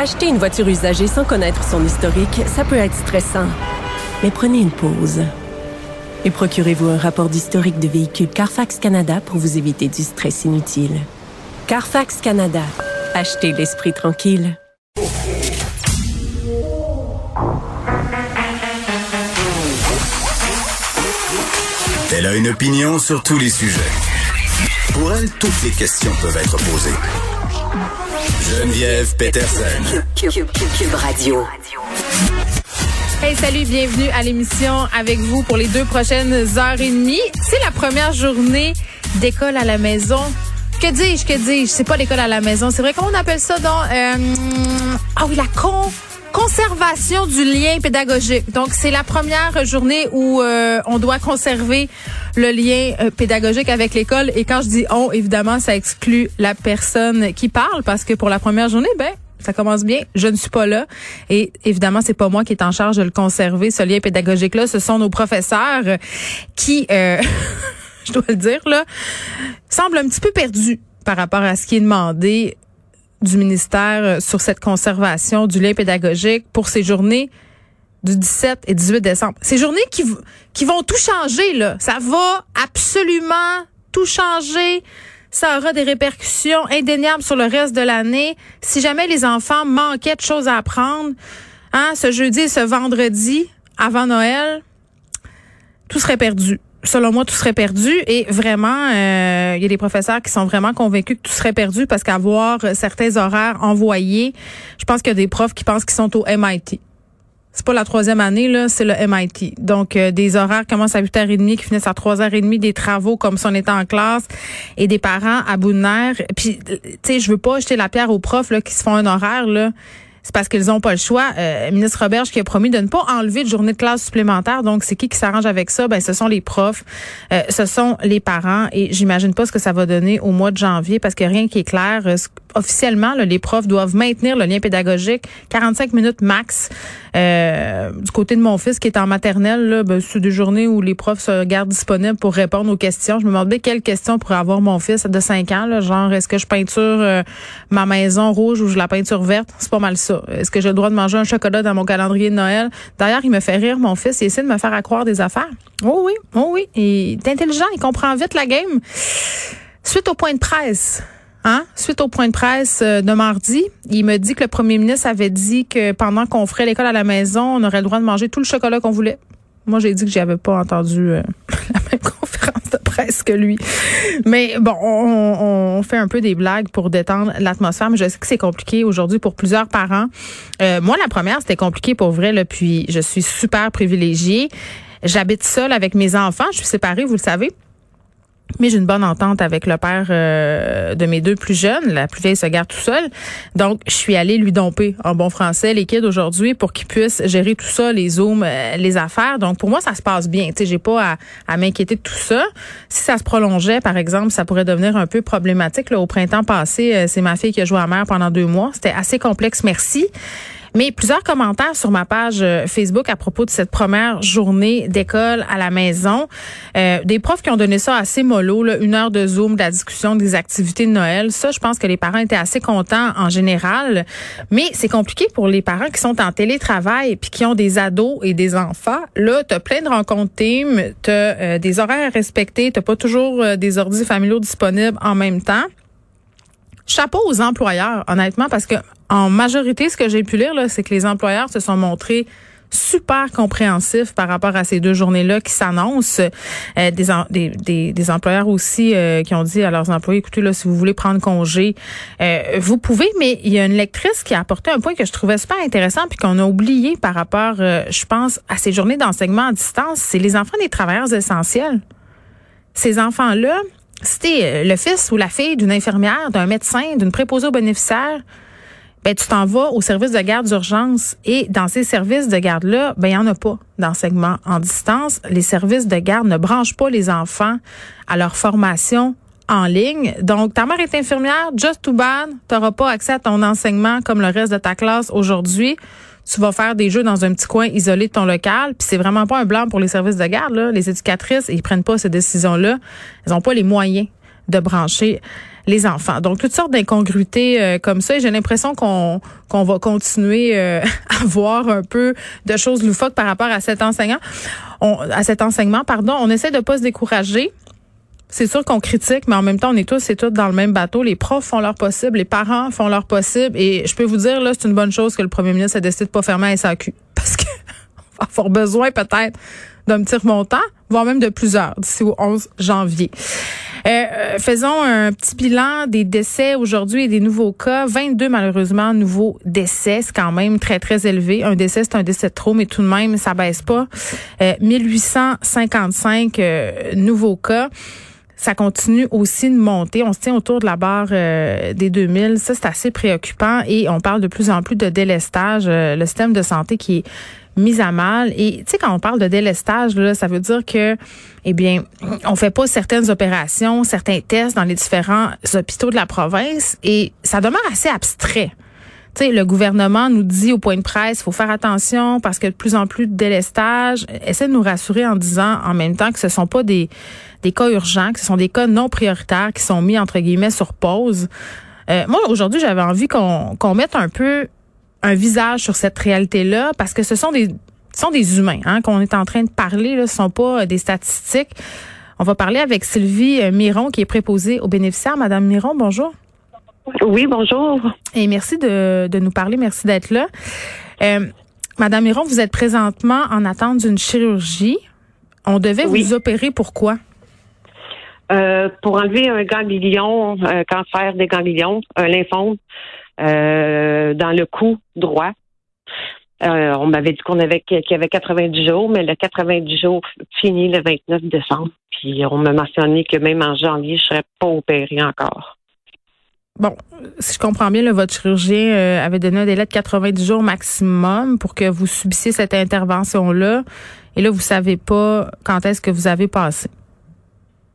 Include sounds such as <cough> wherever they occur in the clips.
Acheter une voiture usagée sans connaître son historique, ça peut être stressant. Mais prenez une pause. Et procurez-vous un rapport d'historique de véhicule Carfax Canada pour vous éviter du stress inutile. Carfax Canada. Achetez l'esprit tranquille. Elle a une opinion sur tous les sujets. Pour elle, toutes les questions peuvent être posées. Geneviève Peterson. Cube, Radio. Hey, salut, bienvenue à l'émission avec vous pour les deux prochaines heures et demie. C'est la première journée d'école à la maison. Que dis-je, que dis-je? C'est pas l'école à la maison. C'est vrai qu'on appelle ça donc, euh, ah oui, la con, conservation du lien pédagogique. Donc, c'est la première journée où euh, on doit conserver le lien euh, pédagogique avec l'école. Et quand je dis on, évidemment, ça exclut la personne qui parle parce que pour la première journée, ben, ça commence bien. Je ne suis pas là. Et évidemment, c'est pas moi qui est en charge de le conserver, ce lien pédagogique-là. Ce sont nos professeurs qui, euh, <laughs> je dois le dire, là, semblent un petit peu perdus par rapport à ce qui est demandé du ministère sur cette conservation du lien pédagogique pour ces journées du 17 et 18 décembre. Ces journées qui, qui vont tout changer, là. Ça va absolument tout changer. Ça aura des répercussions indéniables sur le reste de l'année. Si jamais les enfants manquaient de choses à apprendre, hein, ce jeudi et ce vendredi, avant Noël, tout serait perdu selon moi, tout serait perdu. Et vraiment, euh, il y a des professeurs qui sont vraiment convaincus que tout serait perdu parce qu'avoir certains horaires envoyés, je pense qu'il y a des profs qui pensent qu'ils sont au MIT. C'est pas la troisième année, là, c'est le MIT. Donc, euh, des horaires commencent à 8h30, qui finissent à 3h30, des travaux comme si on était en classe, et des parents à bout de nerfs. Puis, tu sais, je veux pas jeter la pierre aux profs là, qui se font un horaire, là c'est parce qu'ils n'ont pas le choix. Euh, ministre Roberge qui a promis de ne pas enlever de journée de classe supplémentaire. Donc, c'est qui qui s'arrange avec ça? Ben, ce sont les profs, euh, ce sont les parents. Et j'imagine pas ce que ça va donner au mois de janvier parce que rien qui est clair. Euh, officiellement, les profs doivent maintenir le lien pédagogique 45 minutes max. Euh, du côté de mon fils qui est en maternelle, là, ben, c'est des journées où les profs se gardent disponibles pour répondre aux questions. Je me demandais quelles questions pourrait avoir mon fils de 5 ans. Là, genre, est-ce que je peinture euh, ma maison rouge ou je la peinture verte? C'est pas mal ça. Est-ce que j'ai le droit de manger un chocolat dans mon calendrier de Noël? D'ailleurs, il me fait rire, mon fils. Il essaie de me faire accroire des affaires. Oh oui, oh oui. Il est intelligent. Il comprend vite la game. Suite au point de presse. Hein? Suite au point de presse euh, de mardi, il me dit que le premier ministre avait dit que pendant qu'on ferait l'école à la maison, on aurait le droit de manger tout le chocolat qu'on voulait. Moi, j'ai dit que j'avais pas entendu euh, <laughs> la même conférence de presse que lui. Mais bon, on, fait un peu des blagues pour détendre l'atmosphère, mais je sais que c'est compliqué aujourd'hui pour plusieurs parents. Euh, moi, la première, c'était compliqué pour vrai, puis je suis super privilégiée. J'habite seule avec mes enfants. Je suis séparée, vous le savez. Mais j'ai une bonne entente avec le père euh, de mes deux plus jeunes. La plus vieille se garde tout seul. Donc, je suis allée lui domper en bon français les kids aujourd'hui pour qu'ils puissent gérer tout ça, les zooms, euh, les affaires. Donc, pour moi, ça se passe bien. Tu j'ai pas à, m'inquiéter de tout ça. Si ça se prolongeait, par exemple, ça pourrait devenir un peu problématique. Là, au printemps passé, euh, c'est ma fille qui a joué à mère pendant deux mois. C'était assez complexe. Merci. Mais plusieurs commentaires sur ma page euh, Facebook à propos de cette première journée d'école à la maison. Euh, des profs qui ont donné ça assez mollo, là, une heure de Zoom, de la discussion des activités de Noël. Ça, je pense que les parents étaient assez contents en général. Mais c'est compliqué pour les parents qui sont en télétravail puis qui ont des ados et des enfants. Là, tu as plein de rencontres team, tu as des horaires à respecter, tu pas toujours euh, des ordis familiaux disponibles en même temps chapeau aux employeurs, honnêtement, parce que en majorité, ce que j'ai pu lire, c'est que les employeurs se sont montrés super compréhensifs par rapport à ces deux journées-là qui s'annoncent. Euh, des, des, des, employeurs aussi euh, qui ont dit à leurs employés, écoutez, là, si vous voulez prendre congé, euh, vous pouvez, mais il y a une lectrice qui a apporté un point que je trouvais super intéressant puis qu'on a oublié par rapport, je pense, à ces journées d'enseignement à distance, c'est les enfants des travailleurs essentiels. Ces enfants-là, c'était le fils ou la fille d'une infirmière, d'un médecin, d'une préposée aux bénéficiaires, ben tu t'en vas au service de garde d'urgence et dans ces services de garde là, ben il y en a pas d'enseignement en distance. Les services de garde ne branchent pas les enfants à leur formation en ligne. Donc ta mère est infirmière, just too bad, tu n'auras pas accès à ton enseignement comme le reste de ta classe aujourd'hui. Tu vas faire des jeux dans un petit coin isolé de ton local, puis c'est vraiment pas un blanc pour les services de garde là. Les éducatrices, ils prennent pas ces décisions là. Elles ont pas les moyens de brancher les enfants. Donc, toutes sortes d'incongruités euh, comme ça. Et j'ai l'impression qu'on qu'on va continuer euh, <laughs> à voir un peu de choses loufoques par rapport à cet enseignant. On, à cet enseignement, pardon. On essaie de pas se décourager. C'est sûr qu'on critique, mais en même temps, on est tous et toutes dans le même bateau. Les profs font leur possible, les parents font leur possible. Et je peux vous dire, là, c'est une bonne chose que le premier ministre a décidé de pas fermer la <laughs> SAQ. Parce que va avoir besoin peut-être d'un petit remontant, voire même de plusieurs d'ici au 11 janvier. Euh, euh, faisons un petit bilan des décès aujourd'hui et des nouveaux cas. 22 malheureusement nouveaux décès, c'est quand même très très élevé. Un décès c'est un décès de trop, mais tout de même ça baisse pas. Euh, 1855 euh, nouveaux cas ça continue aussi de monter. On se tient autour de la barre euh, des 2000. Ça, c'est assez préoccupant et on parle de plus en plus de délestage. Euh, le système de santé qui est mis à mal. Et tu sais, quand on parle de délestage, là, ça veut dire que, eh bien, on fait pas certaines opérations, certains tests dans les différents hôpitaux de la province et ça demeure assez abstrait. Tu sais, le gouvernement nous dit au point de presse, faut faire attention parce que de plus en plus de délestage. Essaie de nous rassurer en disant en même temps que ce sont pas des des cas urgents, que ce sont des cas non prioritaires qui sont mis entre guillemets sur pause. Euh, moi, aujourd'hui, j'avais envie qu'on qu'on mette un peu un visage sur cette réalité-là parce que ce sont des ce sont des humains hein, qu'on est en train de parler. Là, ce sont pas euh, des statistiques. On va parler avec Sylvie euh, Miron qui est préposée aux bénéficiaires. Madame Miron, bonjour. Oui, bonjour. Et merci de, de nous parler. Merci d'être là. Euh, Madame Miron, vous êtes présentement en attente d'une chirurgie. On devait vous opérer. Pourquoi? Euh, pour enlever un ganglion, un cancer des ganglions, un lymphome euh, dans le cou droit. Euh, on m'avait dit qu'on avait qu'il y avait 90 jours, mais le 90 jours finit le 29 décembre. Puis on m'a mentionné que même en janvier, je serais pas opérée encore. Bon, si je comprends bien, là, votre chirurgien euh, avait donné un délai de 90 jours maximum pour que vous subissiez cette intervention-là. Et là, vous savez pas quand est-ce que vous avez passé.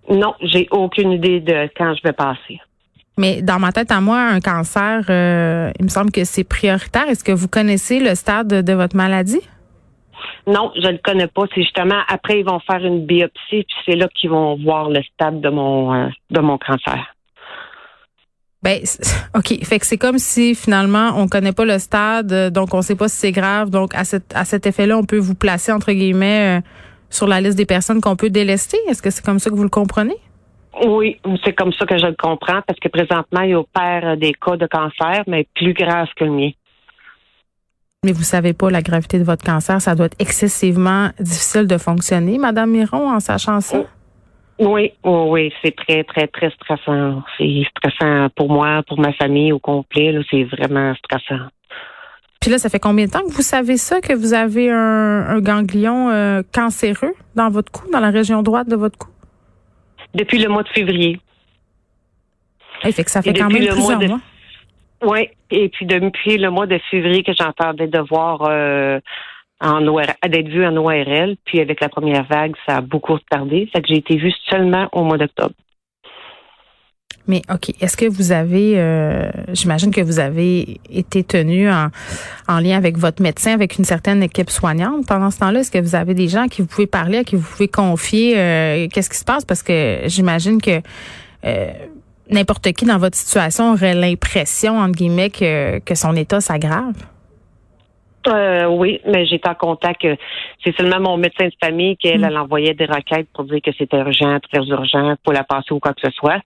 Non, j'ai aucune idée de quand je vais passer. Mais dans ma tête à moi, un cancer, euh, il me semble que c'est prioritaire. Est-ce que vous connaissez le stade de, votre maladie? Non, je ne le connais pas. C'est justement après ils vont faire une biopsie, puis c'est là qu'ils vont voir le stade de mon euh, de mon cancer. Ben, <laughs> ok, fait que c'est comme si finalement on connaît pas le stade, donc on sait pas si c'est grave. Donc à cet à cet effet-là, on peut vous placer entre guillemets euh, sur la liste des personnes qu'on peut délester. Est-ce que c'est comme ça que vous le comprenez? Oui, c'est comme ça que je le comprends, parce que présentement, il opère des cas de cancer, mais plus graves que le mien. Mais vous savez pas la gravité de votre cancer, ça doit être excessivement difficile de fonctionner, Madame Miron, en sachant ça? Oui, oui, oui, c'est très, très, très stressant. C'est stressant pour moi, pour ma famille au complet. C'est vraiment stressant. Puis là, ça fait combien de temps que vous savez ça, que vous avez un, ganglion euh, cancéreux dans votre cou, dans la région droite de votre cou? Depuis le mois de février. Et fait que ça fait quand même plusieurs mois. Oui, et puis depuis le mois de février que j'entendais devoir euh, en d'être vue en ORL, puis avec la première vague, ça a beaucoup retardé. Ça que j'ai été vue seulement au mois d'octobre. Mais OK, est-ce que vous avez, euh, j'imagine que vous avez été tenu en, en, lien avec votre médecin, avec une certaine équipe soignante pendant ce temps-là? Est-ce que vous avez des gens à qui vous pouvez parler, à qui vous pouvez confier euh, qu'est-ce qui se passe? Parce que j'imagine que euh, n'importe qui dans votre situation aurait l'impression, entre guillemets, que, que son état s'aggrave. Euh, oui, mais j'étais en contact. C'est seulement mon médecin de famille qui, elle, mm. elle envoyait des requêtes pour dire que c'était urgent, très urgent, pour la passer ou quoi que ce soit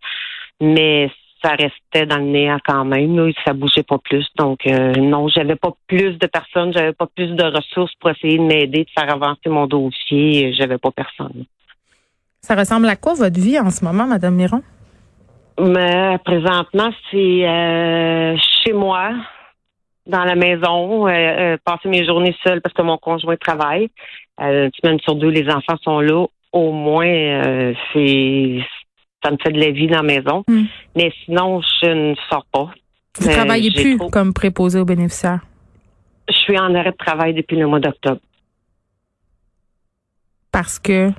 mais ça restait dans le néant quand même. Là, ça bougeait pas plus. Donc euh, non, j'avais pas plus de personnes, j'avais pas plus de ressources pour essayer de m'aider, de faire avancer mon dossier. J'avais pas personne. Ça ressemble à quoi votre vie en ce moment, Madame Miron? Mais présentement, c'est euh, chez moi, dans la maison, euh, passer mes journées seule parce que mon conjoint travaille. une semaine sur deux, les enfants sont là. Au moins, c'est ça me fait de la vie dans la maison. Hmm. Mais sinon, je ne sors pas. Vous ne euh, travaillez plus comme préposé aux bénéficiaires? Je suis en arrêt de travail depuis le mois d'octobre. Parce que?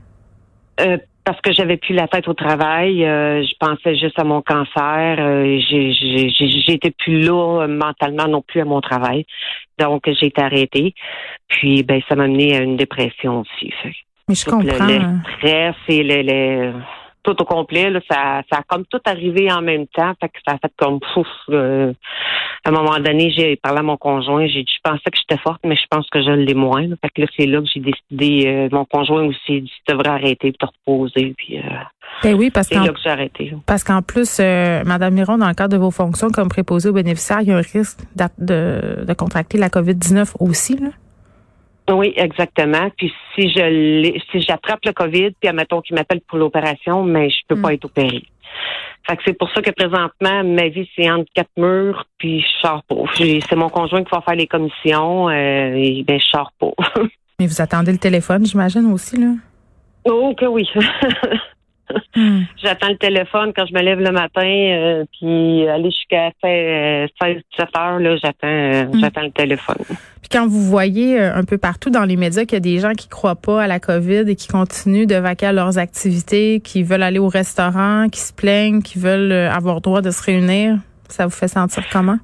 Euh, parce que j'avais plus la tête au travail. Euh, je pensais juste à mon cancer. J'étais plus là mentalement non plus à mon travail. Donc, j'ai été arrêtée. Puis, ben, ça m'a amené à une dépression aussi. Mais je comprends. Le, stress et le tout au complet. Là, ça, ça a comme tout arrivé en même temps. Fait que ça a fait comme pouf. à un moment donné, j'ai parlé à mon conjoint. J'ai dit, je pensais que j'étais forte, mais je pense que je l'ai moins. Fait que là, c'est là que j'ai décidé. Euh, mon conjoint aussi dit, tu devrais arrêter, puis te reposer. Puis, euh, ben oui, parce c'est là que j'ai arrêté. Parce qu'en plus, euh, Madame Miron, dans le cadre de vos fonctions comme préposée aux bénéficiaires, il y a un risque de, de contracter la COVID-19 aussi, là? Oui, exactement. Puis si je si j'attrape le COVID, puis admettons qu'il m'appelle pour l'opération, mais je peux pas mm. être opéré. Fait que c'est pour ça que présentement, ma vie, c'est entre quatre murs, puis je sors pas. C'est mon conjoint qui va faire les commissions, euh, et ben je sors pas. <laughs> mais vous attendez le téléphone, j'imagine aussi, là? Oh que oui. <laughs> Hmm. <laughs> J'attends le téléphone quand je me lève le matin, euh, puis aller jusqu'à 16, 17 heures, là, j'attends, euh, hmm. j'attends le téléphone. Puis quand vous voyez euh, un peu partout dans les médias qu'il y a des gens qui croient pas à la COVID et qui continuent de vaquer à leurs activités, qui veulent aller au restaurant, qui se plaignent, qui veulent avoir droit de se réunir, ça vous fait sentir comment?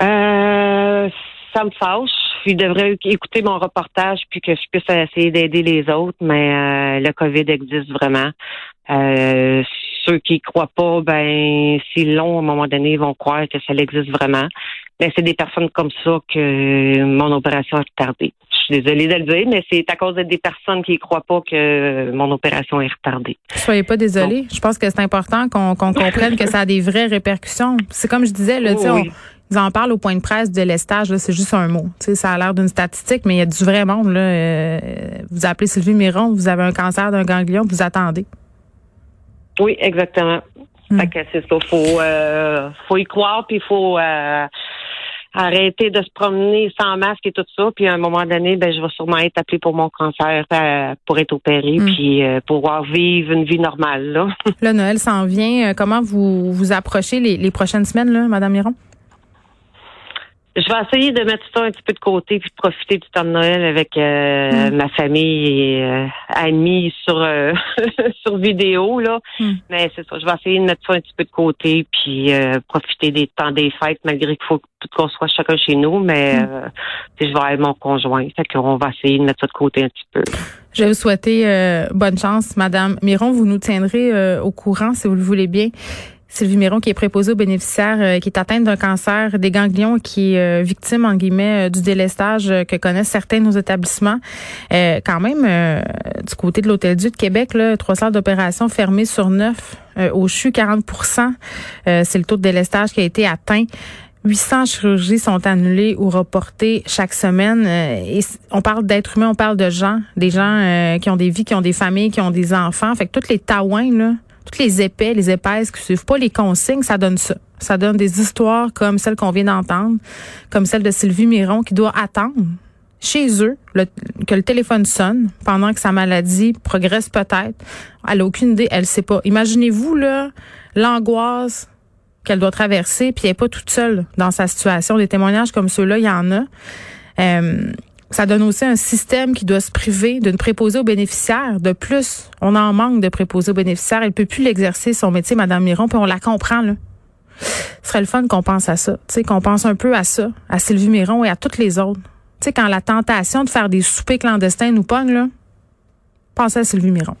Euh, ça me fâche il devrait écouter mon reportage puis que je puisse essayer d'aider les autres, mais euh, le COVID existe vraiment. Euh, ceux qui croient pas, ben s'ils l'ont à un moment donné, ils vont croire que ça existe vraiment. Mais c'est des personnes comme ça que mon opération a retardée. Je suis désolée de le dire, mais c'est à cause des personnes qui croient pas que mon opération est retardée. Soyez pas désolée. je pense que c'est important qu'on comprenne que ça a des vraies répercussions. C'est comme je disais, là, oui, ils en parlent au point de presse de l'estage, c'est juste un mot. ça a l'air d'une statistique, mais il y a du vrai monde. Là. Euh, vous appelez Sylvie Miron, vous avez un cancer d'un ganglion, vous attendez. Oui, exactement. Hmm. Fait que c'est ça. Faut, euh, faut y croire, puis il faut euh, arrêter de se promener sans masque et tout ça. Puis à un moment donné, ben je vais sûrement être appelée pour mon cancer pour être opérée, hmm. puis pouvoir vivre une vie normale. Là. <laughs> Le Noël s'en vient. Comment vous vous approchez les, les prochaines semaines, là, Madame Miron? Je vais essayer de mettre ça un petit peu de côté puis de profiter du temps de Noël avec euh, mm. ma famille et euh, amis sur euh, <laughs> sur vidéo là. Mm. Mais c'est ça, je vais essayer de mettre ça un petit peu de côté puis profiter des temps des fêtes malgré qu'il faut tout qu'on soit chacun chez nous. Mais mm. je vais avec mon conjoint, fait qu'on va essayer de mettre ça de côté un petit peu. Je vais vous souhaiter bonne chance, Madame Miron. Vous nous tiendrez au courant si vous le voulez bien. Sylvie Miron, qui est préposée aux bénéficiaires, euh, qui est atteinte d'un cancer des ganglions, qui est euh, victime, en guillemets, euh, du délestage que connaissent certains de nos établissements. quand même, du côté de l'Hôtel-Dieu de Québec, là, trois salles d'opération fermées sur neuf. au CHU, 40% C'est le taux de délestage qui a été atteint. 800 chirurgies sont annulées ou reportées chaque semaine. et on parle d'êtres humains, on parle de gens, des gens qui ont des vies, qui ont des familles, qui ont des enfants. Fait que toutes les taouins, là, toutes les épais, les épaisses qui suivent pas les consignes, ça donne ça. Ça donne des histoires comme celle qu'on vient d'entendre, comme celle de Sylvie Miron qui doit attendre chez eux que le téléphone sonne pendant que sa maladie progresse peut-être. Elle a aucune idée, elle sait pas. Imaginez-vous là l'angoisse qu'elle doit traverser, puis elle n'est pas toute seule dans sa situation. Des témoignages comme ceux-là, il y en a. Euh, ça donne aussi un système qui doit se priver d'une préposée aux bénéficiaires. De plus, on en manque de préposés aux bénéficiaires. Elle peut plus l'exercer, son métier, Madame Miron, puis on la comprend, là. Ce serait le fun qu'on pense à ça. Tu sais, qu'on pense un peu à ça, à Sylvie Miron et à toutes les autres. Tu sais, quand la tentation de faire des soupers clandestins nous pogne, là, pensez à Sylvie Miron.